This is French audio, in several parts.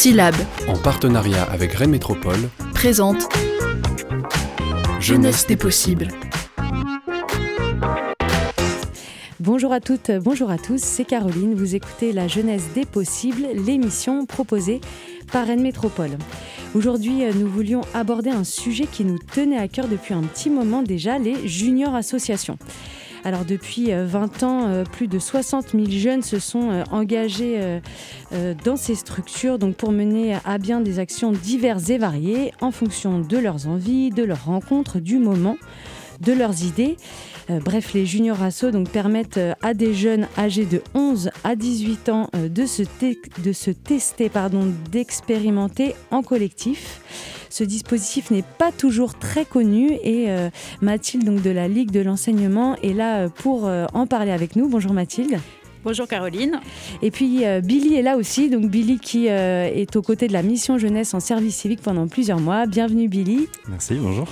Syllab, en partenariat avec Rennes Métropole, présente Jeunesse des possibles. Bonjour à toutes, bonjour à tous, c'est Caroline, vous écoutez La Jeunesse des possibles, l'émission proposée par Rennes Métropole. Aujourd'hui, euh, nous voulions aborder un sujet qui nous tenait à cœur depuis un petit moment déjà, les juniors associations. Alors depuis 20 euh, ans, euh, plus de 60 000 jeunes se sont engagés dans ces structures donc pour mener à bien des actions diverses et variées en fonction de leurs envies, de leurs rencontres, du moment, de leurs idées. Euh, bref, les juniors assos permettent euh, à des jeunes âgés de 11 à 18 ans euh, de se, de se tester, d'expérimenter en collectif. Ce dispositif n'est pas toujours très connu et Mathilde donc, de la Ligue de l'enseignement est là pour en parler avec nous. Bonjour Mathilde. Bonjour Caroline. Et puis euh, Billy est là aussi, donc Billy qui euh, est aux côtés de la mission jeunesse en service civique pendant plusieurs mois. Bienvenue Billy. Merci, bonjour.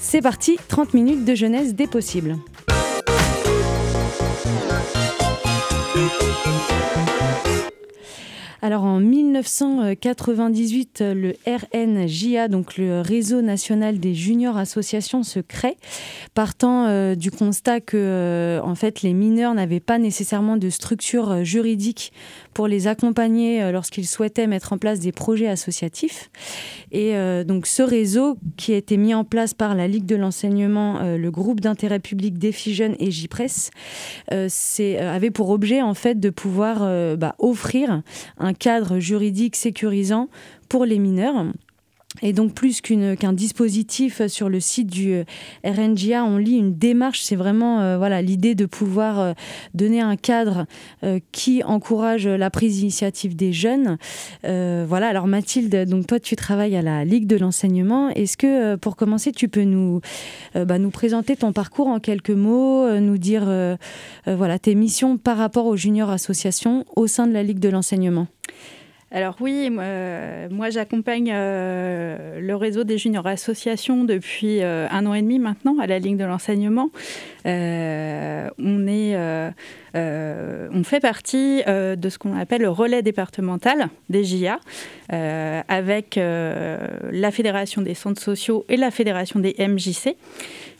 C'est parti, 30 minutes de jeunesse des possibles. Alors en 1998, le RNJA, donc le Réseau national des juniors associations, se crée, partant euh, du constat que euh, en fait les mineurs n'avaient pas nécessairement de structure euh, juridique pour les accompagner lorsqu'ils souhaitaient mettre en place des projets associatifs. Et donc ce réseau qui a été mis en place par la Ligue de l'enseignement, le groupe d'intérêt public Défi Jeunes et JPRES, avait pour objet en fait de pouvoir bah, offrir un cadre juridique sécurisant pour les mineurs. Et donc, plus qu'un dispositif sur le site du euh, RNGA, on lit une démarche. C'est vraiment euh, voilà l'idée de pouvoir euh, donner un cadre qui encourage la prise d'initiative des jeunes. voilà. Alors, Mathilde, donc toi, tu travailles à la Ligue de l'enseignement. Est-ce que, pour commencer, tu peux nous, bah, nous présenter ton parcours en quelques mots, nous dire voilà tes missions par rapport aux juniors associations au sein de la Ligue de l'enseignement? Alors oui, moi, j'accompagne euh, le réseau des juniors associations depuis euh, un an et demi maintenant à la ligne de l'enseignement. Euh, on on fait partie de ce qu'on appelle le relais départemental des JA, avec la fédération des centres sociaux et la fédération des MJC.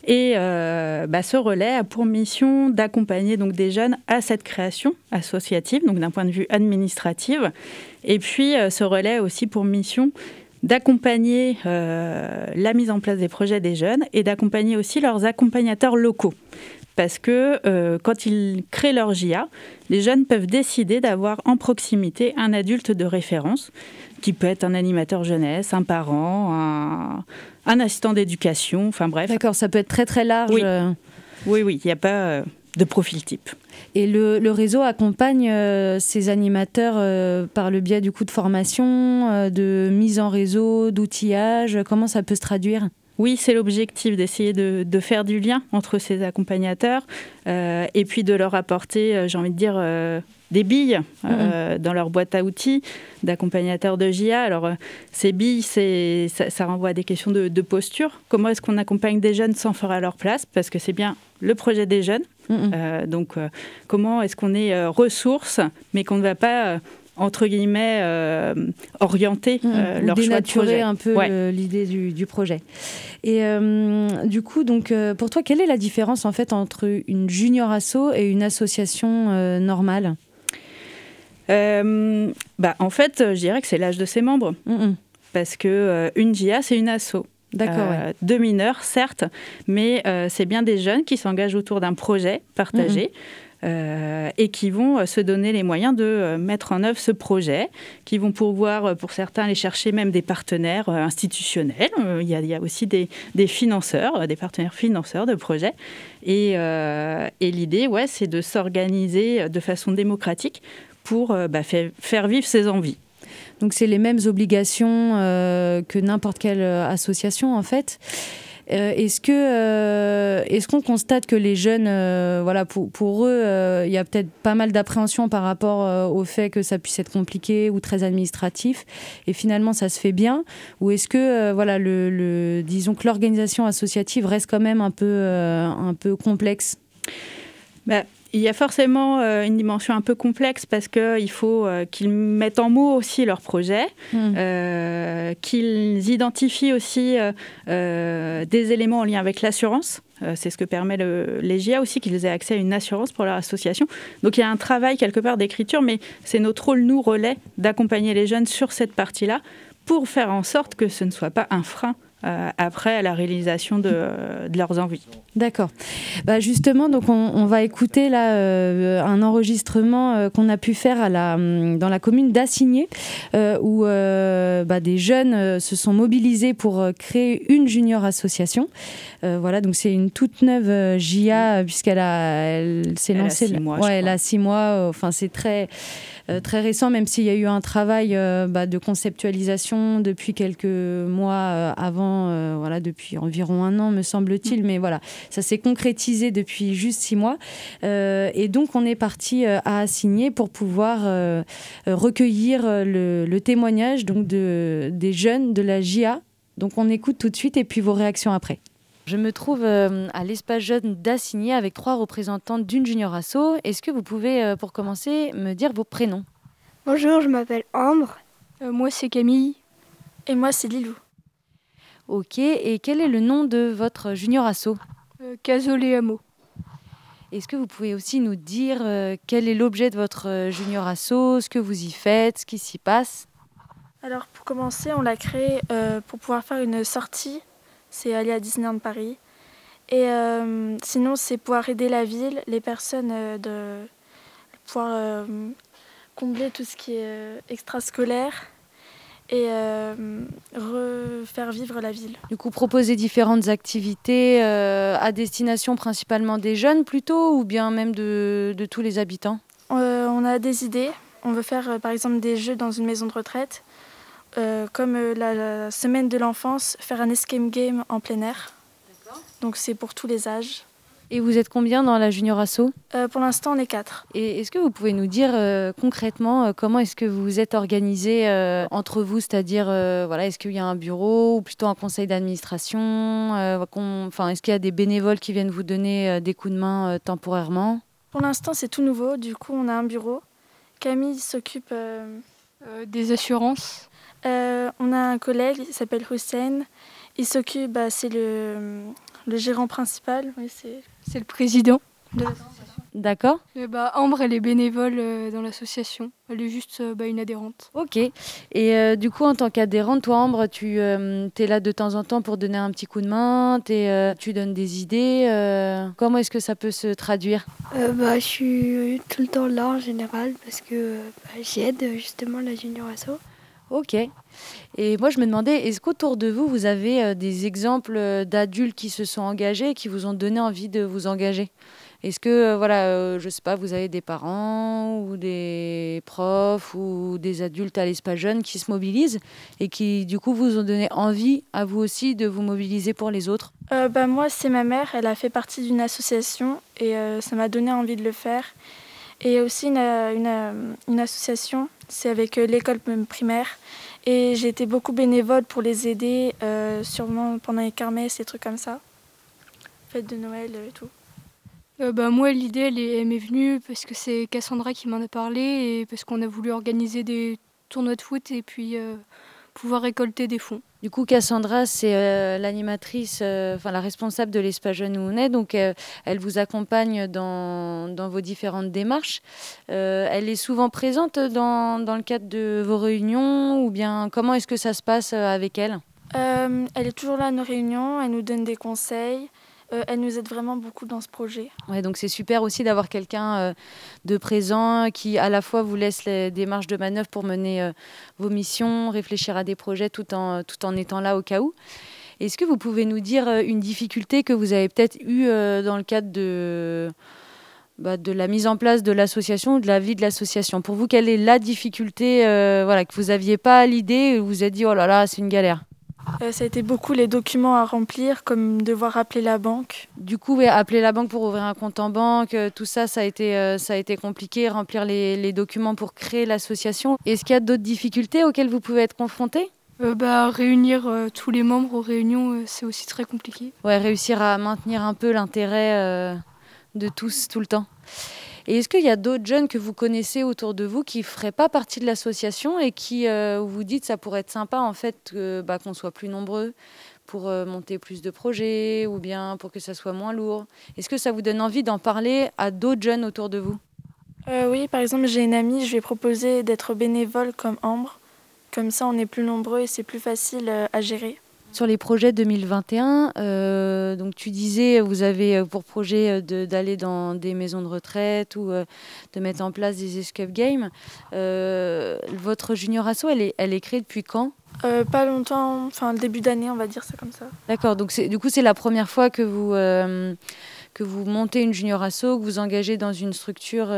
Et bah, ce relais a pour mission d'accompagner donc des jeunes à cette création associative, donc d'un point de vue administratif, et puis, euh, ce relais a aussi pour mission d'accompagner euh, la mise en place des projets des jeunes et d'accompagner aussi leurs accompagnateurs locaux. Parce que euh, quand ils créent leur JA, les jeunes peuvent décider d'avoir en proximité un adulte de référence, qui peut être un animateur jeunesse, un parent, un, assistant d'éducation, enfin bref. D'accord, ça peut être très très large. Oui, oui, il n'y a pas de profil type. Et le, réseau accompagne euh, ces animateurs euh, par le biais du coup de formation, euh, de mise en réseau, d'outillage? Comment ça peut se traduire? Oui, c'est l'objectif d'essayer de, faire du lien entre ces accompagnateurs et puis de leur apporter, j'ai envie de dire, des billes dans leur boîte à outils d'accompagnateurs de JA. Alors, ces billes, ça, renvoie à des questions de, de posture. Comment est-ce qu'on accompagne des jeunes sans faire à leur place? Parce que c'est bien le projet des jeunes. Euh, donc, euh, comment est-ce qu'on est, euh, ressources, mais qu'on ne va pas entre guillemets orienter leur choix de projet. un peu l'idée du, projet. Et du coup, donc pour toi, quelle est la différence en fait entre une junior asso et une association normale? Bah, en fait, je dirais que c'est l'âge de ses membres. Parce que une GIA, c'est une asso. D'accord. Euh, de mineurs, certes, mais euh, c'est bien des jeunes qui s'engagent autour d'un projet partagé. Euh, et qui vont se donner les moyens de mettre en œuvre ce projet, qui vont pouvoir, pour certains, aller chercher même des partenaires institutionnels. Il y, a, aussi des, financeurs, des partenaires financeurs de projets. Et, l'idée, ouais, c'est de s'organiser de façon démocratique pour bah, faire vivre ses envies. Donc c'est les mêmes obligations euh, que n'importe quelle euh, association en fait. Euh, est-ce que est-ce qu'on constate que les jeunes, voilà, pour, eux, il y a peut-être pas mal d'appréhension par rapport au fait que ça puisse être compliqué ou très administratif, et finalement ça se fait bien, ou est-ce que voilà, le, disons que l'organisation associative reste quand même un peu un peu complexe? Bah, il y a forcément euh, une dimension un peu complexe parce qu'il faut euh, qu'ils mettent en mots aussi leurs projets, hmm. euh, qu'ils identifient aussi des éléments en lien avec l'assurance. C'est ce que permet le, les GIA aussi, qu'ils aient accès à une assurance pour leur association. Donc il y a un travail quelque part d'écriture, mais c'est notre rôle, nous, relais, d'accompagner les jeunes sur cette partie-là pour faire en sorte que ce ne soit pas un frein euh, après la réalisation de, leurs envies. D'accord. Bah justement, donc on, va écouter là euh, un enregistrement euh, qu'on a pu faire à la, hum, dans la commune d'Assigné, où bah, des jeunes se sont mobilisés pour créer une junior association. voilà, donc c'est une toute neuve JA puisqu'elle a, elle s'est lancée. A six mois, ouais, elle a six mois. Enfin, c'est très très récent, même s'il y a eu un travail euh, bah, de conceptualisation depuis quelques mois euh, avant, voilà, depuis environ un an, me semble-t-il. Mais voilà, ça s'est concrétisé depuis juste six mois. et donc, on est parti à assigner pour pouvoir recueillir le, témoignage donc de, des jeunes de la JA. Donc, on écoute tout de suite et puis vos réactions après. Je me trouve euh, à l'espace jeune d'Assigné avec trois représentantes d'une junior asso. Est-ce que vous pouvez, euh, pour commencer, me dire vos prénoms? Bonjour, je m'appelle Ambre. Euh, moi, c'est Camille. Et moi, c'est Lilou. Ok, et quel est le nom de votre junior asso? Casoléamo. Est-ce que vous pouvez aussi nous dire quel est l'objet de votre junior asso, ce que vous y faites, ce qui s'y passe? Alors, pour commencer, on l'a créé pour pouvoir faire une sortie c'est aller à Disneyland Paris. Et euh, sinon, c'est pouvoir aider la ville, les personnes, euh, de pouvoir euh, combler tout ce qui est extrascolaire et refaire vivre la ville. Du coup, proposer différentes activités à destination principalement des jeunes plutôt ou bien même de, de tous les habitants? On a des idées. On veut faire par exemple des jeux dans une maison de retraite comme euh, la, semaine de l'enfance, faire un escape game en plein air. Donc c'est pour tous les âges. Et vous êtes combien dans la Junior Asso? Euh, Pour l'instant, on est quatre. Et est-ce que vous pouvez nous dire concrètement comment est-ce que vous vous êtes organisé entre vous? C'est-à-dire, voilà, est-ce qu'il y a un bureau ou plutôt un conseil d'administration Enfin, est-ce qu'il y a des bénévoles qui viennent vous donner des coups de main temporairement? Pour l'instant, c'est tout nouveau. Du coup, on a un bureau. Camille s'occupe des assurances. Euh, on a un collègue, il s'appelle Hussein. Il s'occupe, bah, c'est le, le, gérant principal, oui, c'est le président de l'association. D'accord. bah, Ambre, elle est bénévole euh, dans l'association. Elle est juste euh, bah, une adhérente. Ok. Et du coup, en tant qu'adhérente, toi, Ambre, tu es là de temps en temps pour donner un petit coup de main, tu donnes des idées. comment est-ce que ça peut se traduire? Bah, Je suis tout le temps là en général parce que bah, j'aide justement la Junior Asso. Ok. Et moi, je me demandais, est-ce qu'autour de vous, vous avez euh, des exemples euh, d'adultes qui se sont engagés, qui vous ont donné envie de vous engager? Est-ce que, euh, voilà, je ne sais pas, vous avez des parents ou des profs ou des adultes à l'espace jeune qui se mobilisent et qui, du coup, vous ont donné envie à vous aussi de vous mobiliser pour les autres? Bah, Moi, c'est ma mère. Elle a fait partie d'une association et ça m'a donné envie de le faire. Et aussi une, une, une association c'est avec euh, l'école primaire. Et j'ai été beaucoup bénévole pour les aider, euh, sûrement pendant les kermesses et trucs comme ça. Fête de Noël et tout. Euh, bah, moi, l'idée, elle, m'est venue parce que c'est Cassandra qui m'en a parlé et parce qu'on a voulu organiser des tournois de foot et puis pouvoir récolter des fonds. Du coup, Cassandra, c'est euh, l'animatrice, euh, enfin la responsable de l'espace jeune où on est. Donc, euh, elle vous accompagne dans, vos différentes démarches. elle est souvent présente dans, dans, le cadre de vos réunions ou bien comment est-ce que ça se passe avec elle? Elle est toujours là à nos réunions, elle nous donne des conseils. Euh, elle nous aide vraiment beaucoup dans ce projet. Ouais, donc c'est super aussi d'avoir quelqu'un euh, de présent qui à la fois vous laisse les démarches de manœuvre pour mener euh, vos missions, réfléchir à des projets tout en, tout en étant là au cas où. Est-ce que vous pouvez nous dire une difficulté que vous avez peut-être eue dans le cadre de, bah, de la mise en place de l'association, de la vie de l'association? Pour vous, quelle est la difficulté voilà, que vous n'aviez pas l'idée et vous vous êtes dit, oh là là, c'est une galère? Euh, ça a été beaucoup les documents à remplir, comme devoir appeler la banque. Du coup, appeler la banque pour ouvrir un compte en banque, euh, tout ça, ça a été, euh, ça a été compliqué, remplir les, documents pour créer l'association. Est-ce qu'il y a d'autres difficultés auxquelles vous pouvez être confronté bah, réunir tous les membres aux réunions, c'est aussi très compliqué. Ouais, réussir à maintenir un peu l'intérêt de tous tout le temps. Et est-ce qu'il y a d'autres jeunes que vous connaissez autour de vous qui ne feraient pas partie de l'association et qui vous dites ça pourrait être sympa en fait bah, qu'on soit plus nombreux pour monter plus de projets ou bien pour que ça soit moins lourd? Est-ce que ça vous donne envie d'en parler à d'autres jeunes autour de vous? Oui, par exemple, j'ai une amie, je lui ai proposé d'être bénévole comme Ambre. Comme ça, on est plus nombreux et c'est plus facile à gérer. Sur les projets 2021, euh, donc tu disais, vous avez euh, pour projet euh, d'aller dans des maisons de retraite ou de mettre en place des escape games. votre junior asso, elle est, elle est créée depuis quand? Pas longtemps, enfin le début d'année, on va dire ça comme ça. D'accord, donc du coup c'est la première fois que vous, que vous montez une junior asso, que vous engagez dans une structure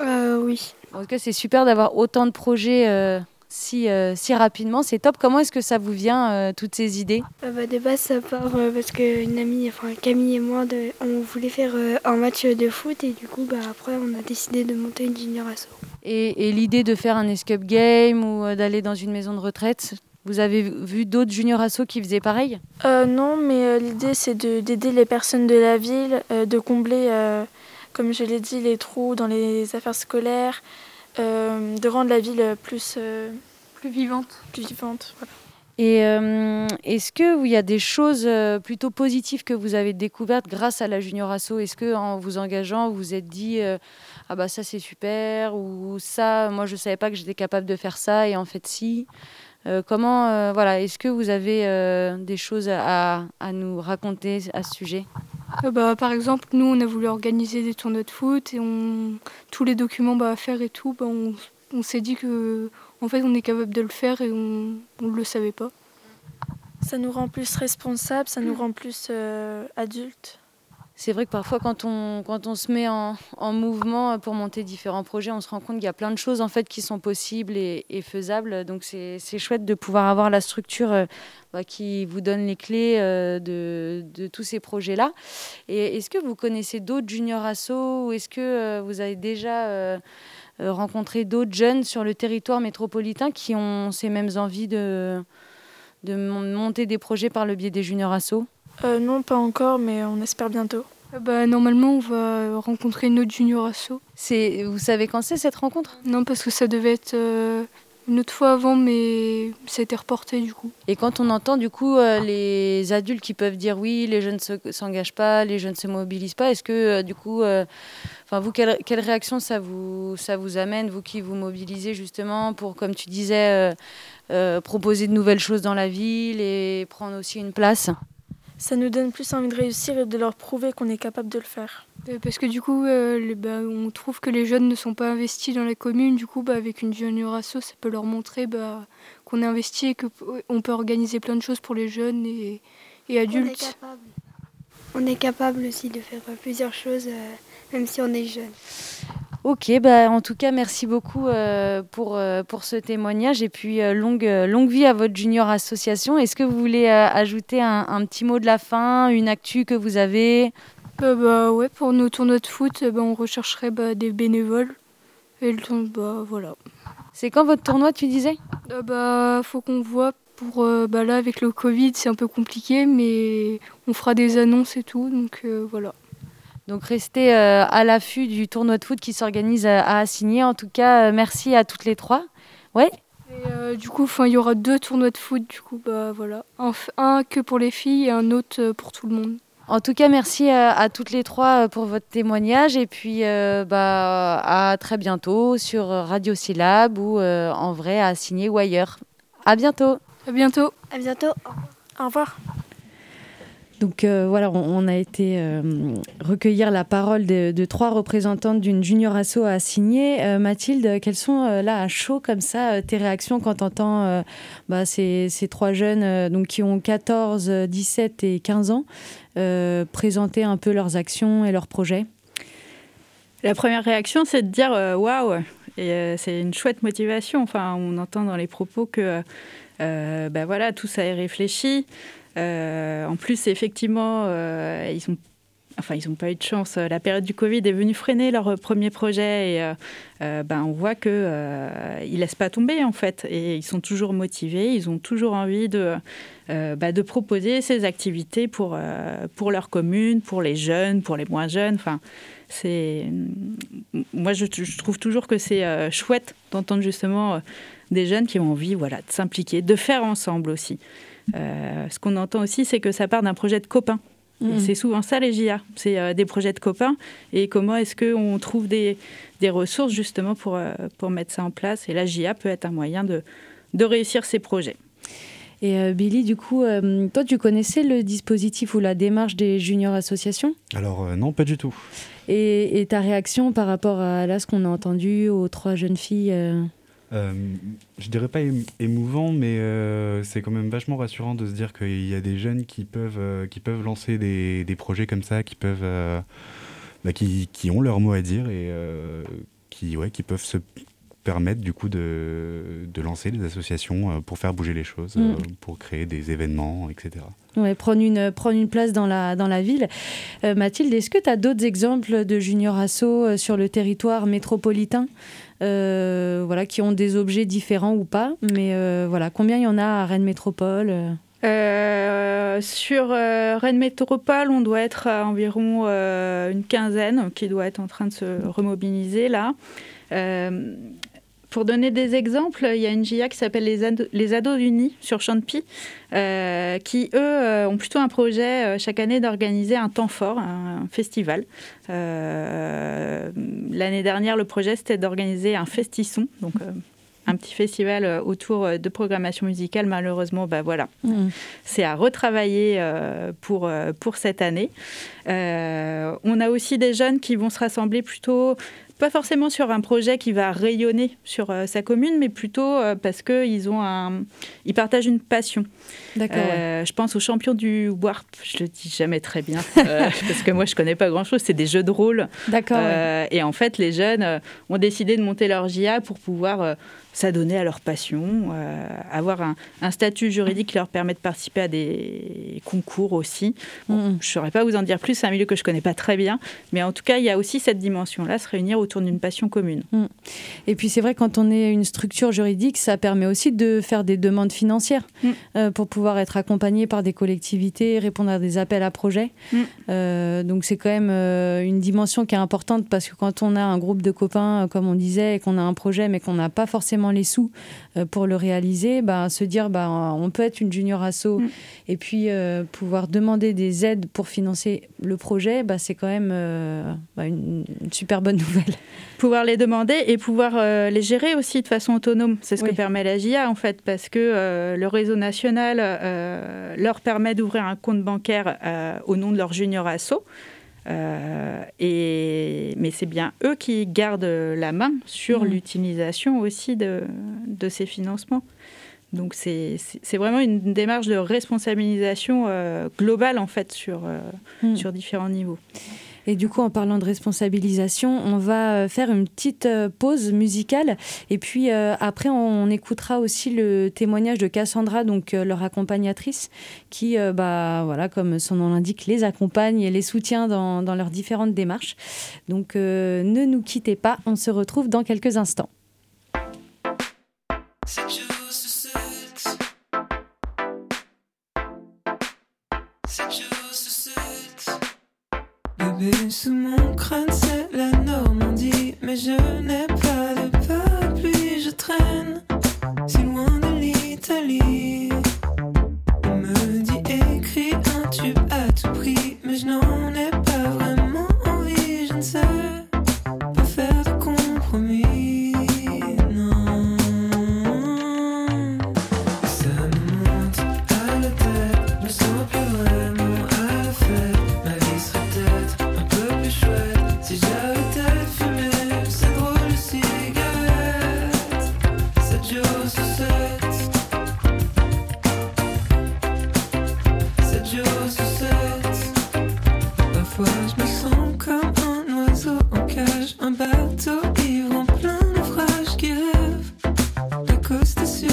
Oui. En tout cas, c'est super d'avoir autant de projets si, euh, si rapidement. C'est top. Comment est-ce que ça vous vient, euh, toutes ces idées? Euh, bah, De base, ça part parce qu'une amie, enfin Camille et moi, on voulait faire un match de foot et du coup, bah, après, on a décidé de monter une junior asso. Et, l'idée de faire un escape game ou d'aller dans une maison de retraite, vous avez vu d'autres junior asso qui faisaient pareil? Non, mais l'idée, c'est d'aider les personnes de la ville, de combler, comme je l'ai dit, les trous dans les affaires scolaires. Euh, de rendre la ville plus, euh, plus vivante. Plus vivante voilà. Et euh, est-ce qu'il y a des choses plutôt positives que vous avez découvertes grâce à la Junior Asso? Est-ce que en vous engageant, vous vous êtes dit ah bah ça c'est super ou ça moi je savais pas que j'étais capable de faire ça et en fait si comment voilà est-ce que vous avez des choses à, à, nous raconter à ce sujet? Euh, bah, par exemple, nous, on a voulu organiser des tournois de foot et on, tous les documents bah, à faire et tout, bah, on, s'est dit que en fait, on est capable de le faire et on ne le savait pas. Ça nous rend plus responsables, ça nous rend plus euh, adultes c'est vrai que parfois, quand on, se met en, en, mouvement pour monter différents projets, on se rend compte qu'il y a plein de choses en fait qui sont possibles et, faisables. Donc, c'est chouette de pouvoir avoir la structure euh, bah, qui vous donne les clés euh, de, tous ces projets-là. Et est-ce que vous connaissez d'autres juniors assos ou est-ce que euh, vous avez déjà rencontré d'autres jeunes sur le territoire métropolitain qui ont ces mêmes envies de, de monter des projets par le biais des juniors assos? Euh, non, pas encore, mais on espère bientôt. Euh, bah, normalement, on va rencontrer une autre junior asso. Vous savez quand c'est cette rencontre? Non, parce que ça devait être euh, une autre fois avant, mais ça a été reporté du coup. Et quand on entend du coup les adultes qui peuvent dire oui, les jeunes ne s'engagent pas, les jeunes ne se mobilisent pas, est-ce que du coup, enfin vous, quelle, quelle, réaction ça vous, ça vous amène, vous qui vous mobilisez justement pour, comme tu disais, proposer de nouvelles choses dans la ville et prendre aussi une place? Ça nous donne plus envie de réussir et de leur prouver qu'on est capable de le faire. Euh, parce que du coup, euh, bah, on trouve que les jeunes ne sont pas investis dans la commune. Du coup, bah, avec une junior asso, ça peut leur montrer bah, qu'on est investi et qu'on peut organiser plein de choses pour les jeunes et, adultes. On est, capable. on est capable aussi de faire plusieurs choses, euh, même si on est jeune. Ok, bah en tout cas, merci beaucoup euh, pour, euh, pour ce témoignage et puis euh, longue, longue vie à votre junior association. Est-ce que vous voulez ajouter un, petit mot de la fin, une actu que vous avez? Bah, ouais, Pour nos tournois de foot, bah, on rechercherait bah, des bénévoles. Et le tournoi, bah, voilà. C'est quand votre tournoi, tu disais? Bah, faut qu'on voit pour bah, là avec le Covid, c'est un peu compliqué, mais on fera des annonces et tout, donc voilà. Donc restez euh, à l'affût du tournoi de foot qui s'organise à, Assigner. En tout cas, euh, merci à toutes les trois. Ouais. Euh, du coup, il y aura deux tournois de foot. Du coup, bah voilà, un, que pour les filles et un autre pour tout le monde. En tout cas, merci à, toutes les trois pour votre témoignage et puis bah, à très bientôt sur Radio Syllab ou en vrai à Assigner ou ailleurs. À bientôt. À bientôt. À bientôt. Au revoir. Donc euh, voilà, on, a été euh, recueillir la parole de, trois représentantes d'une junior asso à signer. Euh, Mathilde, quelles sont là à chaud comme ça tes réactions quand tu entends bah, ces, trois jeunes donc, qui ont 14, 17 et 15 ans présenter un peu leurs actions et leurs projets? La première réaction, c'est de dire waouh Et c'est une chouette motivation. Enfin, on entend dans les propos que bah, voilà, tout ça est réfléchi. Euh, en plus, effectivement, euh, ils sont enfin, ils n'ont pas eu de chance. La période du Covid est venue freiner leur premier projet et ben, on voit qu'ils ne laissent pas tomber en fait. Et ils sont toujours motivés, ils ont toujours envie de, bah, proposer ces activités pour, pour leur commune, pour les jeunes, pour les moins jeunes. Enfin, moi je, trouve toujours que c'est euh, chouette d'entendre justement euh, des jeunes qui ont envie voilà de s'impliquer de faire ensemble aussi euh, ce qu'on entend aussi c'est que ça part d'un projet de copains. Mmh. c'est souvent ça les JA c'est des projets de copains. Et comment est-ce qu'on trouve des, des, ressources justement pour, pour mettre ça en place? Et la JA peut être un moyen de, de réussir ces projets. Et Billy, du coup, toi, tu connaissais le dispositif ou la démarche des juniors associations? Alors non, pas du tout. Et, ta réaction par rapport à là, ce qu'on a entendu aux trois jeunes filles euh euh, je dirais pas émouvant, mais euh, c'est quand même vachement rassurant de se dire qu'il y a des jeunes qui peuvent, euh, qui peuvent lancer des, des, projets comme ça, qui, peuvent, bah, qui, qui, ont leur mot à dire et qui, ouais, qui peuvent se permettre du coup de, de lancer des associations pour faire bouger les choses, mm. pour créer des événements, etc. Ouais, prendre, une, prendre une place dans la, dans la ville. Euh, Mathilde, est-ce que tu as d'autres exemples de junior asso euh, sur le territoire métropolitain? euh, voilà, qui ont des objets différents ou pas. Mais voilà, combien il y en a à Rennes Métropole sur Rennes Métropole, on doit être à environ une quinzaine qui doit être en train de se remobiliser là. Pour donner des exemples, il y a une GIA qui s'appelle les, les, Ados Unis sur Champy, euh, qui, eux, euh, ont plutôt un projet euh, chaque année d'organiser un temps fort, un, festival. L'année dernière, le projet, c'était d'organiser un festisson, donc un petit festival autour de programmation musicale. Malheureusement, bah voilà, mmh. c'est à retravailler pour, pour cette année. on a aussi des jeunes qui vont se rassembler plutôt pas forcément sur un projet qui va rayonner sur euh, sa commune, mais plutôt euh, parce qu'ils ont un, ils partagent une passion. D'accord. Euh, je pense aux champions du Warp. Je le dis jamais très bien parce que moi je connais pas grand chose. C'est des jeux de rôle. D'accord. Et en fait, les jeunes ont décidé de monter leur JA pour pouvoir s'adonner à leur passion, euh, avoir un, statut juridique qui leur permet de participer à des concours aussi. Mm. Je ne saurais pas vous en dire plus, c'est un milieu que je ne connais pas très bien, mais en tout cas, il y a aussi cette dimension-là, se réunir autour d'une passion commune. Mm. Et puis c'est vrai, quand on est une structure juridique, ça permet aussi de faire des demandes financières mm. euh, pour pouvoir être accompagné par des collectivités, répondre à des appels à projets. Euh, donc c'est quand même une dimension qui est importante parce que quand on a un groupe de copains, comme on disait, et qu'on a un projet, mais qu'on n'a pas forcément les sous euh, pour le réaliser, bah, se dire bah, on peut être une junior asso mm. et puis euh, pouvoir demander des aides pour financer le projet, bah, c'est quand même euh, bah, une, super bonne nouvelle. Pouvoir les demander et pouvoir les gérer aussi de façon autonome, c'est ce que permet la GIA en fait, parce que le réseau national leur permet d'ouvrir un compte bancaire au nom de leur junior asso. Euh, et, mais c'est bien eux qui gardent la main sur mmh. l'utilisation aussi de, de, ces financements. Donc c'est vraiment une démarche de responsabilisation euh, globale en fait sur, euh, mmh. sur différents niveaux. Et du coup, en parlant de responsabilisation, on va euh, faire une petite euh, pause musicale. Et puis euh, après, on écoutera aussi le témoignage de Cassandra, donc leur accompagnatrice, qui, bah, voilà, comme son nom l'indique, les accompagne et les soutient dans, dans leurs différentes démarches. Donc ne nous quittez pas, on se retrouve dans quelques instants. Sous mon crâne, c'est la Normandie. Mais je n'ai pas coast to.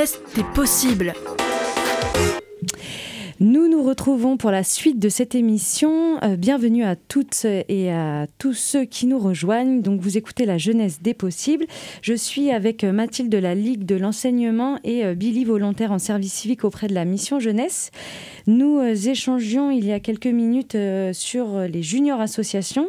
Des possibles. Nous nous retrouvons pour la suite de cette émission. Euh, bienvenue à toutes et à tous ceux qui nous rejoignent. Donc vous écoutez la jeunesse des possibles. Je suis avec Mathilde de la Ligue de l'enseignement et euh, Billy volontaire en service civique auprès de la mission jeunesse. Nous euh, il y a quelques minutes sur les juniors associations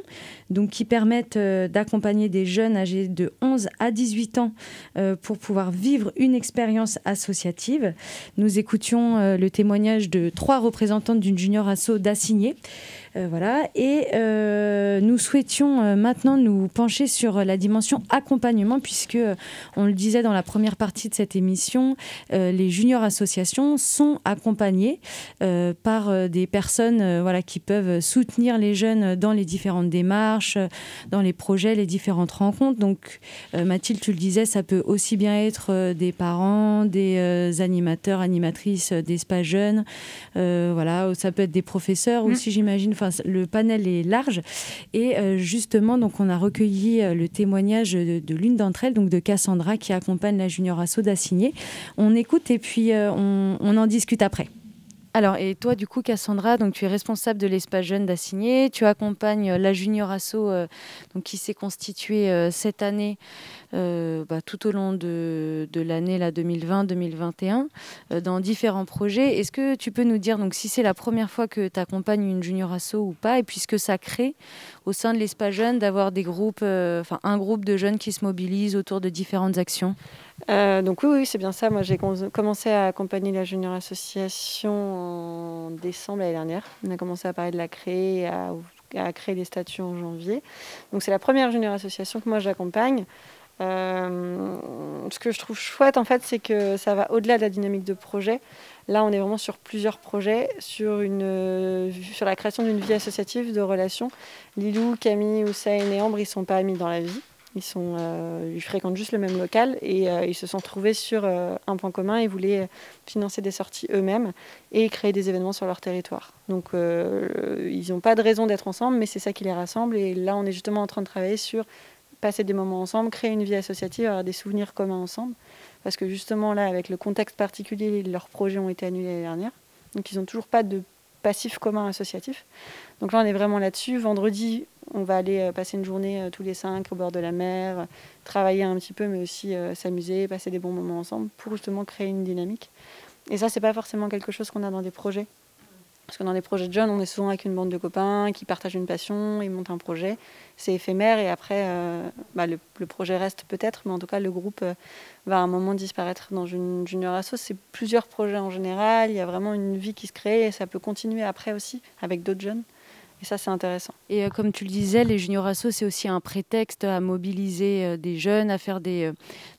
donc qui permettent euh, d'accompagner des jeunes âgés de 11 à 18 ans euh, pour pouvoir vivre une expérience associative. Nous écoutions euh, le témoignage de trois représentantes d'une junior asso d'Assigné. Voilà. Et nous souhaitions maintenant nous pencher sur la dimension accompagnement, puisque, on le disait dans la première partie de cette émission, les juniors associations sont accompagnées par des personnes voilà, qui peuvent soutenir les jeunes dans les différentes démarches euh, dans les projets, les différentes rencontres. Donc, euh, Mathilde, tu le disais, ça peut aussi bien être euh, des parents, des animateurs, animatrices d'espace jeunes. voilà, ça peut être des professeurs aussi, mm. j'imagine. Le panel est large. Et justement, donc, on a recueilli le témoignage de, l'une d'entre elles, donc de Cassandra, qui accompagne la Junior Asso d'Assigné. On écoute et puis on en discute après. Alors, et toi, du coup, Cassandra, donc tu es responsable de l'espace jeune d'Assigné. Tu accompagnes euh, la Junior Asso, euh, donc, qui s'est constituée euh, cette année, bah, tout au long de, l'année 2020-2021, dans différents projets. Est-ce que tu peux nous dire donc, si c'est la première fois que tu accompagnes une Junior Asso ou pas, et puisque ça crée au sein de l'espace jeune d'avoir des groupes, enfin un groupe de jeunes qui se mobilisent autour de différentes actions? Euh, donc oui, oui c'est bien ça. Moi, j'ai commencé à accompagner la Junior Association en décembre l'année dernière. On a commencé à parler de la créer, à, à créer des statuts en janvier. Donc c'est la première Junior Association que moi j'accompagne. Euh, ce que je trouve chouette, en fait, c'est que ça va au-delà de la dynamique de projet. Là, on est vraiment sur plusieurs projets, sur, sur la création d'une vie associative, de relations. Lilou, Camille, Hussein et Ambre, ils ne sont pas amis dans la vie. Ils, euh, fréquentent juste le même local et euh, ils se sont trouvés sur euh, un point commun. Ils voulaient financer des sorties eux-mêmes et créer des événements sur leur territoire. Donc ils n'ont pas de raison d'être ensemble, mais c'est ça qui les rassemble. Et là, on est justement en train de travailler sur passer des moments ensemble, créer une vie associative, avoir des souvenirs communs ensemble. Parce que justement, là, avec le contexte particulier, leurs projets ont été annulés l'année dernière. Donc ils n'ont toujours pas de passif commun associatif. Donc là, on est vraiment là-dessus. Vendredi, on va aller euh, passer une journée euh, tous les cinq au bord de la mer, travailler un petit peu, mais aussi euh, s'amuser, passer des bons moments ensemble pour justement créer une dynamique. Et ça, c'est pas forcément quelque chose qu'on a dans des projets. Parce que dans des projets de jeunes, on est souvent avec une bande de copains qui partagent une passion, ils montent un projet. C'est éphémère et après, bah, le, projet reste peut-être, mais en tout cas, le groupe va à un moment disparaître. Dans une junior asso, c'est plusieurs projets en général. Il y a vraiment une vie qui se crée et ça peut continuer après aussi avec d'autres jeunes. Et ça, c'est intéressant. Et euh, comme tu le disais, les junior assos, c'est aussi un prétexte à mobiliser euh, des jeunes, à faire des, euh,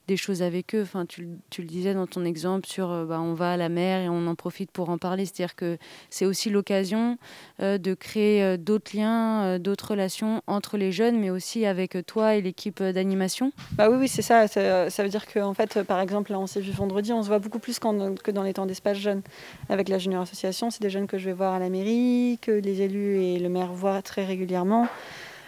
des choses avec eux. Enfin, tu, tu, le disais dans ton exemple sur bah, on va à la mer et on en profite pour en parler. C'est-à-dire que c'est aussi l'occasion de créer d'autres liens, d'autres relations entre les jeunes, mais aussi avec toi et l'équipe d'animation. Bah oui, oui, c'est ça. ça. veut dire qu'en fait, par exemple, là, on s'est vu vendredi, on se voit beaucoup plus que dans les temps d'espace jeunes. Avec la Junior Association, c'est des jeunes que je vais voir à la mairie, que les élus et le maire voient très régulièrement.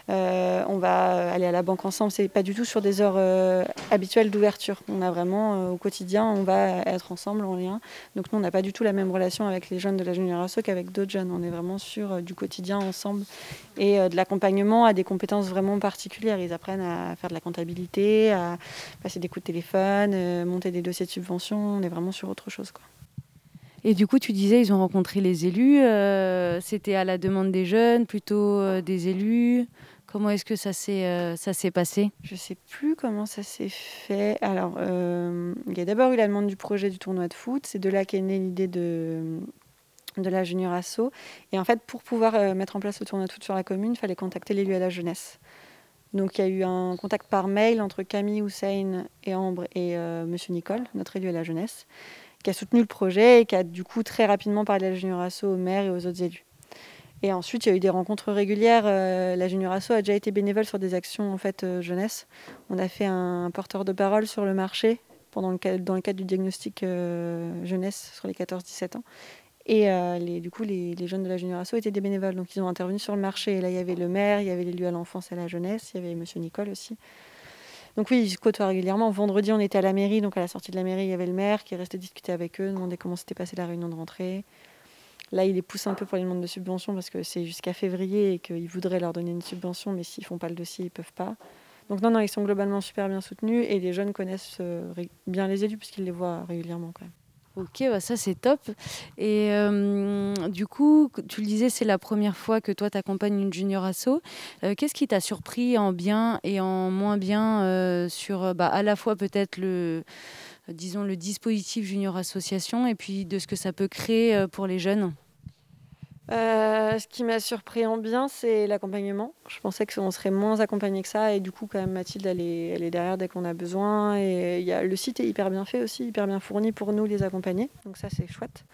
Euh, on va aller à la banque ensemble. C'est pas du tout sur des heures euh, habituelles d'ouverture. On a vraiment euh, au quotidien, on va être ensemble en lien. Donc nous, on n'a pas du tout la même relation avec les jeunes de la génération qu'avec d'autres jeunes. On est vraiment sur du quotidien ensemble et de l'accompagnement à des compétences vraiment particulières. Ils apprennent à faire de la comptabilité, à passer des coups de téléphone, monter des dossiers de subvention. On est vraiment sur autre chose, quoi. Et du coup, tu disais, ils ont rencontré les élus. C'était à la demande des jeunes, plutôt des élus. Comment est-ce que ça s'est euh, passé? Je sais plus comment ça s'est fait. Alors, euh, il y a d'abord eu la demande du projet du tournoi de foot. C'est de là qu'est née l'idée de de la Junior Asso. Et en fait, pour pouvoir euh, mettre en place le tournoi de foot sur la commune, il fallait contacter l'élu à la jeunesse. Donc il y a eu un contact par mail entre Camille Hussein et Ambre et Monsieur Nicole, notre élu à la jeunesse, qui a soutenu le projet et qui a du coup très rapidement parlé de la Junior Asso au maire et aux autres élus. Et ensuite, il y a eu des rencontres régulières. Euh, la Junior Asso a déjà été bénévole sur des actions en fait euh, jeunesse. On a fait un porteur de parole sur le marché pendant le, dans le cadre du diagnostic euh, jeunesse sur les 14-17 ans. Et les, du coup, les, les, jeunes de la Junior Asso étaient des bénévoles, donc ils ont intervenu sur le marché. Là, il y avait le maire, il y avait l'élu à l'enfance et à la jeunesse, il y avait Monsieur Nicole aussi. Donc oui, ils se côtoient régulièrement. Vendredi, on était à la mairie, donc à la sortie de la mairie, il y avait le maire qui est resté discuter avec eux, demander comment s'était passée la réunion de rentrée. Là, il les pousse un peu pour les demandes de subvention parce que c'est jusqu'à février et qu'ils voudraient leur donner une subvention, mais s'ils font pas le dossier, ils peuvent pas. Donc non, non, ils sont globalement super bien soutenus et les jeunes connaissent euh, bien les élus puisqu'ils les voient régulièrement. Ok, bah ça c'est top. Et euh, du coup, tu le disais, c'est la première fois que toi tu accompagnes une junior asso. Euh, qu'est-ce qui t'a surpris en bien et en moins bien sur bah, à la fois peut-être le, disons, le dispositif junior association et puis de ce que ça peut créer pour les jeunes euh, ce qui m'a surpris en bien, c'est l'accompagnement. Je pensais qu'on serait moins accompagné que ça, et du coup, quand même, Mathilde, elle est, elle est derrière dès qu'on a besoin. Et y a, le site est hyper bien fait aussi, hyper bien fourni pour nous les accompagner. Donc ça, c'est chouette.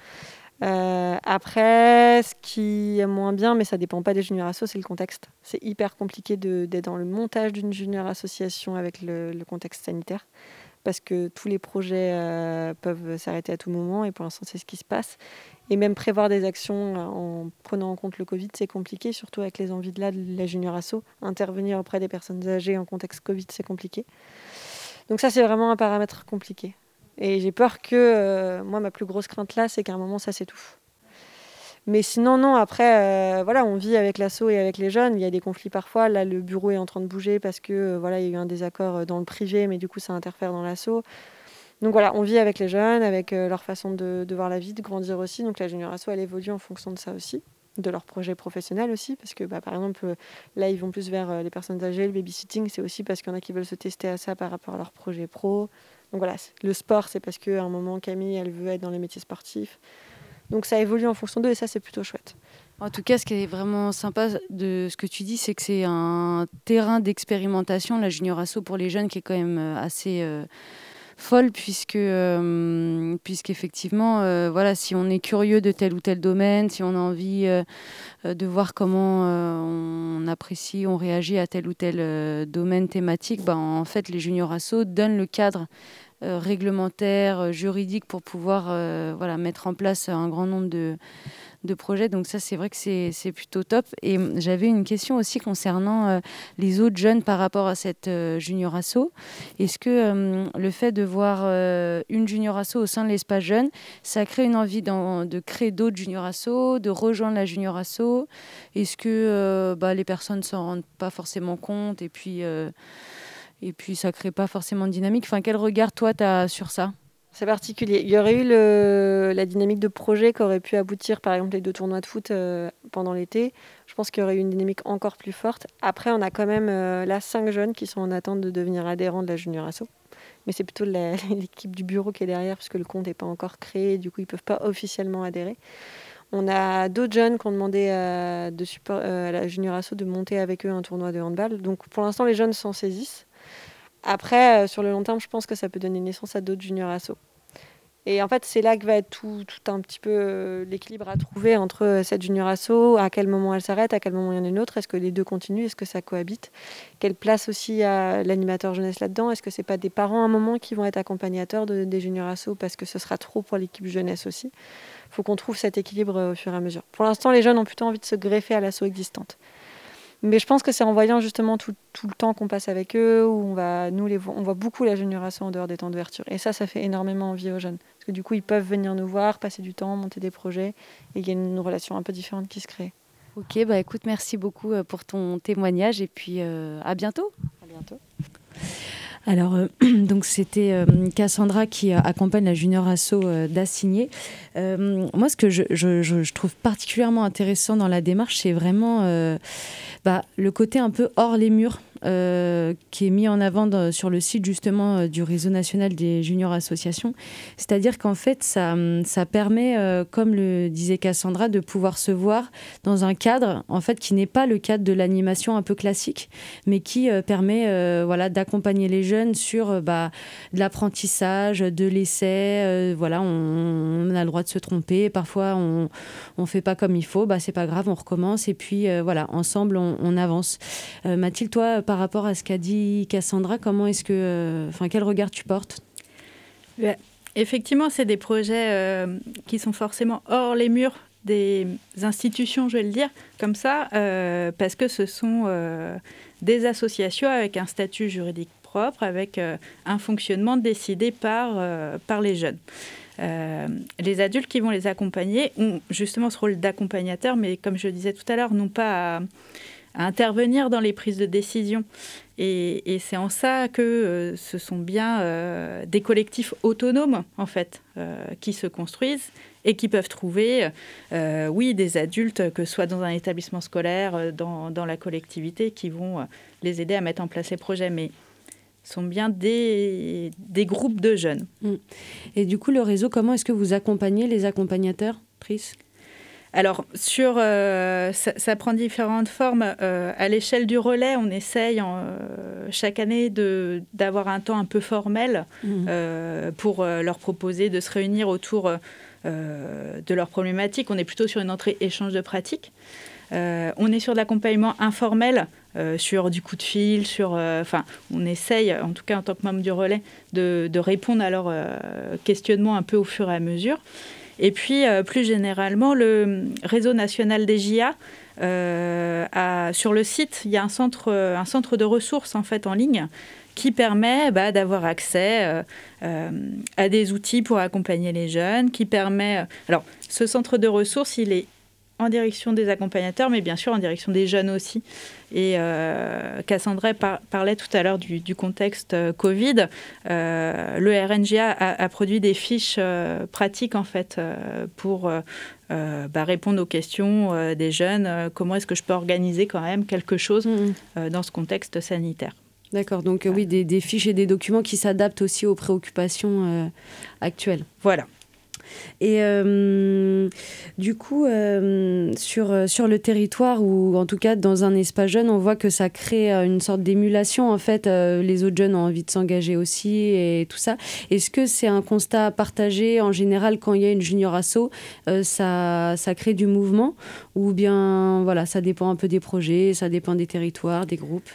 Euh, après, ce qui est moins bien, mais ça dépend pas des juniors assos, c'est le contexte. C'est hyper compliqué d'être dans le montage d'une junior association avec le, contexte sanitaire, parce que tous les projets euh, peuvent s'arrêter à tout moment, et pour l'instant, c'est ce qui se passe. Et même prévoir des actions euh, en prenant en compte le Covid, c'est compliqué, surtout avec les envies de là de la junior asso. Intervenir auprès des personnes âgées en contexte Covid, c'est compliqué. Donc ça, c'est vraiment un paramètre compliqué. Et j'ai peur que, euh, moi, ma plus grosse crainte là, c'est qu'à un moment, ça s'étouffe. Mais sinon, non, après, euh, voilà, on vit avec l'asso et avec les jeunes. Il y a des conflits parfois. Là, le bureau est en train de bouger parce que, euh, voilà, il y a eu un désaccord dans le privé, mais du coup, ça interfère dans l'asso. Donc voilà, on vit avec les jeunes, avec euh, leur façon de, voir la vie, de grandir aussi. Donc la junior asso, elle évolue en fonction de ça aussi, de leur projet professionnel aussi, parce que bah, par exemple, euh, là, ils vont plus vers euh, les personnes âgées, le babysitting, c'est aussi parce qu'il y en a qui veulent se tester à ça par rapport à leur projet pro. Donc voilà, le sport, c'est parce qu'à un moment, Camille, elle veut être dans les métiers sportifs. Donc ça évolue en fonction d'eux et ça, c'est plutôt chouette. En tout cas, ce qui est vraiment sympa de ce que tu dis, c'est que c'est un terrain d'expérimentation, la junior asso pour les jeunes, qui est quand même assez... Euh folle puisque euh, puisqu'effectivement euh, voilà si on est curieux de tel ou tel domaine si on a envie euh, de voir comment on apprécie on réagit à tel ou tel domaine thématique ben, en fait les juniors assos donnent le cadre réglementaire juridique pour pouvoir voilà mettre en place un grand nombre de de projets. Donc ça, c'est vrai que c'est plutôt top. Et j'avais une question aussi concernant euh, les autres jeunes par rapport à cette euh, junior asso. Est-ce que euh, le fait de voir une junior asso au sein de l'espace jeune, ça crée une envie de créer d'autres junior asso, de rejoindre la junior asso? Est-ce que bah, les personnes ne s'en rendent pas forcément compte? Et puis, et puis ça crée pas forcément de dynamique Enfin, quel regard toi tu as sur ça? C'est particulier. Il y aurait eu la dynamique de projet qui aurait pu aboutir, par exemple, les deux tournois de foot euh, pendant l'été. Je pense qu'il y aurait eu une dynamique encore plus forte. Après, on a quand même euh, là cinq jeunes qui sont en attente de devenir adhérents de la Junior Asso. Mais c'est plutôt l'équipe du bureau qui est derrière, puisque le compte n'est pas encore créé. Du coup, ils ne peuvent pas officiellement adhérer. On a d'autres jeunes qui ont demandé à, support, euh, à la Junior Asso de monter avec eux un tournoi de handball. Donc, pour l'instant, les jeunes s'en saisissent. Après, euh, sur le long terme, je pense que ça peut donner naissance à d'autres juniors assos. Et en fait, c'est là que va être tout, un petit peu euh, l'équilibre à trouver entre euh, cette junior asso, à quel moment elle s'arrête, à quel moment il y en a une autre, est-ce que les deux continuent, est-ce que ça cohabite, quelle place aussi a l'animateur jeunesse là-dedans, est-ce que c'est pas des parents à un moment qui vont être accompagnateurs de, des juniors asso parce que ce sera trop pour l'équipe jeunesse aussi? Il faut qu'on trouve cet équilibre au fur et à mesure. Pour l'instant, les jeunes ont plutôt envie de se greffer à l'asso existante. Mais je pense que c'est en voyant justement tout, tout le temps qu'on passe avec eux, où on va, nous, les, on voit beaucoup la génération en dehors des temps d'ouverture. Et ça, ça fait énormément envie aux jeunes. Parce que du coup, ils peuvent venir nous voir, passer du temps, monter des projets, et il y a une relation un peu différente qui se crée. Ok, bah écoute, merci beaucoup euh, pour ton témoignage, et puis euh, à bientôt. À bientôt. Alors, euh, donc c'était euh, Cassandra qui accompagne la junior asso euh, d'Assigné. moi, ce que je, trouve particulièrement intéressant dans la démarche, c'est vraiment bah, le côté un peu hors les murs euh, qui est mis en avant sur le site justement euh, du réseau national des juniors associations. C'est-à-dire qu'en fait, ça, ça permet, euh, comme le disait Cassandra, de pouvoir se voir dans un cadre en fait qui n'est pas le cadre de l'animation un peu classique, mais qui permet voilà d'accompagner les jeunes sur bah, de l'apprentissage, de l'essai. voilà, on, on, a le droit de se tromper. Parfois, on on fait pas comme il faut. Bah c'est pas grave, on recommence et puis voilà, ensemble on, on avance. Mathilde, toi par rapport à ce qu'a dit Cassandra, comment est-ce que, euh, enfin, quel regard tu portes? Effectivement, c'est des projets euh, qui sont forcément hors les murs des institutions, je vais le dire, comme ça, euh, parce que ce sont des associations avec un statut juridique propre avec un fonctionnement décidé par, par les jeunes. les adultes qui vont les accompagner ont justement ce rôle d'accompagnateur, mais comme je disais tout à l'heure, n'ont pas à, à intervenir dans les prises de décision. Et, c'est en ça que euh, ce sont bien euh, des collectifs autonomes, en fait, euh, qui se construisent et qui peuvent trouver, oui, des adultes, que ce soit dans un établissement scolaire, dans, dans la collectivité, qui vont les aider à mettre en place ces projets. Mais sont bien des, des groupes de jeunes. Mm. Et du coup, le réseau, comment est-ce que vous accompagnez les accompagnateurs, Tris? Alors, sur, euh, ça, prend différentes formes. Euh, à l'échelle du relais, on essaye euh, chaque année d'avoir un temps un peu formel mmh. pour leur proposer de se réunir autour de leurs problématiques. On est plutôt sur une entrée échange de pratiques. on est sur de l'accompagnement informel, sur du coup de fil, sur, enfin, on essaye, en tout cas en tant que membre du relais, de, de répondre à leurs questionnements un peu au fur et à mesure. Et puis, euh, plus généralement, le réseau national des JA, euh, sur le site, il y a un centre, de ressources en fait en ligne qui permet bah, d'avoir accès euh, à des outils pour accompagner les jeunes, qui permet... Alors, ce centre de ressources, il est en direction des accompagnateurs, mais bien sûr en direction des jeunes aussi. Et euh, Cassandra parlait tout à l'heure du, contexte euh, Covid. Euh, le RNGA a, produit des fiches pratiques en fait pour bah, répondre aux questions des jeunes. comment est-ce que je peux organiser quand même quelque chose mmh. dans ce contexte sanitaire? D'accord, donc oui, des, des, fiches et des documents qui s'adaptent aussi aux préoccupations actuelles. Voilà. Et euh, du coup, euh, sur, euh, sur le territoire, ou en tout cas dans un espace jeune, on voit que ça crée une sorte d'émulation. En fait, les autres jeunes ont envie de s'engager aussi et tout ça. Est-ce que c'est un constat partagé en général quand il y a une junior asso ça, ça crée du mouvement Ou bien, voilà, ça dépend un peu des projets, ça dépend des territoires, des groupes?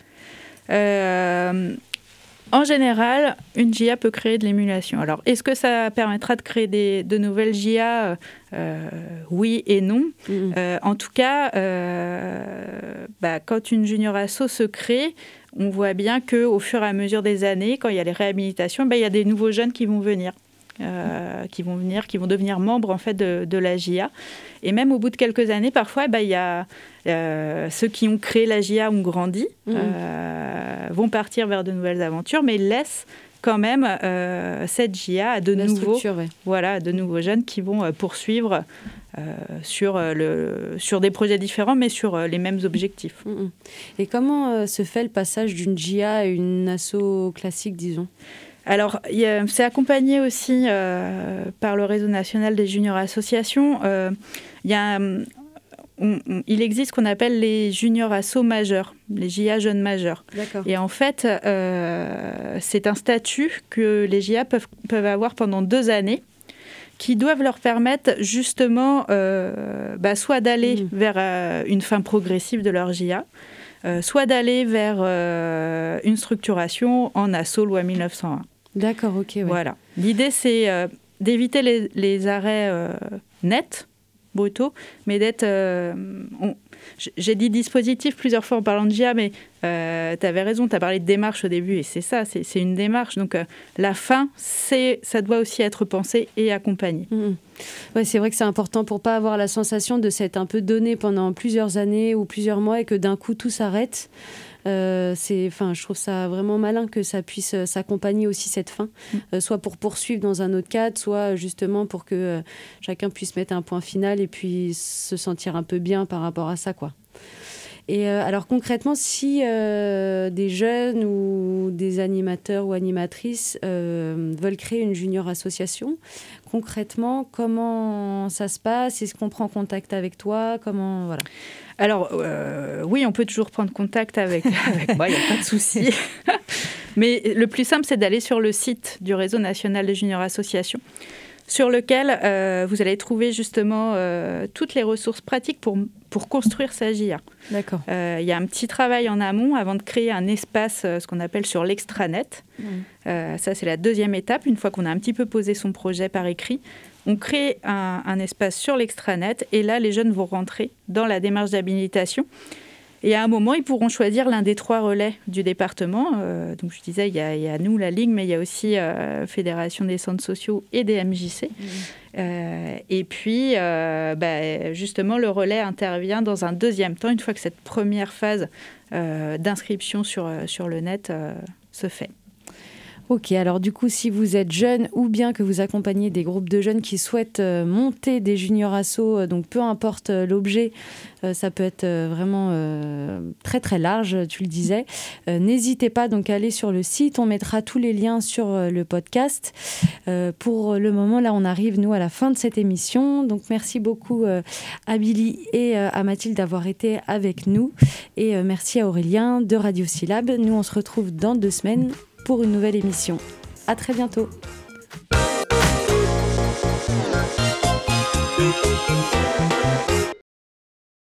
En général, une JA peut créer de l'émulation. Alors, est-ce que ça permettra de créer des, de nouvelles JA euh, Oui et non. Mm-hmm. Euh, en tout cas, euh, bah, quand une junior asso se crée, on voit bien qu'au fur et à mesure des années, quand il y a les réhabilitations, bah, il y a des nouveaux jeunes qui vont venir. Euh, qui vont venir, qui vont devenir membres en fait de, de, la JA. Et même au bout de quelques années, parfois, bah, il y a euh, ceux qui ont créé la JA ont grandi, mmh. euh, vont partir vers de nouvelles aventures, mais laissent quand même cette JA à de nouveaux, voilà, de nouveaux jeunes qui vont poursuivre sur, le, sur des projets différents, mais sur les mêmes objectifs. Mmh, mmh. Et comment se fait le passage d'une JA à une asso classique, disons? Alors, c'est accompagné aussi euh, par le réseau national des juniors associations. Euh, il, y a, il existe ce qu'on appelle les juniors assos majeurs, les JA jeunes majeurs. Et en fait, euh, c'est un statut que les JA peuvent, peuvent avoir pendant deux années qui doivent leur permettre justement bah, soit d'aller mmh. vers une fin progressive de leur JA, soit d'aller vers une structuration en asso loi 1901. D'accord, ok. Voilà. L'idée, c'est euh, d'éviter les, arrêts euh, nets, brutaux, mais d'être. Euh, j'ai dit dispositif plusieurs fois en parlant de GIA, mais tu avais raison, tu as parlé de démarche au début, et c'est ça, c'est une démarche. Donc la fin, ça doit aussi être pensé et accompagné. Mmh. Ouais, c'est vrai que c'est important pour pas avoir la sensation de s'être un peu donné pendant plusieurs années ou plusieurs mois et que d'un coup tout s'arrête. Euh, c'est, enfin, je trouve ça vraiment malin que ça puisse euh, s'accompagner aussi cette fin, mm. euh, soit pour poursuivre dans un autre cadre, soit justement pour que chacun puisse mettre un point final et puis se sentir un peu bien par rapport à ça, quoi. Et alors concrètement, si des jeunes ou des animateurs ou animatrices veulent créer une junior association, concrètement, comment ça se passe? Est-ce qu'on prend contact avec toi? Comment voilà alors, euh, oui, on peut toujours prendre contact avec, moi, il n'y a pas de souci. Mais le plus simple, c'est d'aller sur le site du Réseau national des juniors associations, sur lequel euh, vous allez trouver justement euh, toutes les ressources pratiques pour, pour construire sa JA. D'accord. Il y a un petit travail en amont avant de créer un espace, ce qu'on appelle sur l'extranet. Mmh. ça, c'est la deuxième étape. Une fois qu'on a un petit peu posé son projet par écrit, on crée un, espace sur l'extranet et là, les jeunes vont rentrer dans la démarche d'habilitation. Et à un moment, ils pourront choisir l'un des trois relais du département. Euh, donc, je disais, il y, a, nous, la Ligue, mais il y a aussi euh, Fédération des centres sociaux et des MJC. Mmh. Euh, et puis, bah, justement, le relais intervient dans un deuxième temps, une fois que cette première phase d'inscription sur, sur le net se fait. Ok, alors du coup, si vous êtes jeune ou bien que vous accompagnez des groupes de jeunes qui souhaitent euh, monter des juniors assos, euh, donc peu importe euh, l'objet, ça peut être vraiment très très large, tu le disais. N'hésitez pas donc à aller sur le site, on mettra tous les liens sur le podcast. Pour le moment, là, on arrive nous à la fin de cette émission, donc merci beaucoup à Billy et à Mathilde d'avoir été avec nous, et merci à Aurélien de Radio Syllab. Nous, on se retrouve dans deux semaines pour une nouvelle émission. À très bientôt. «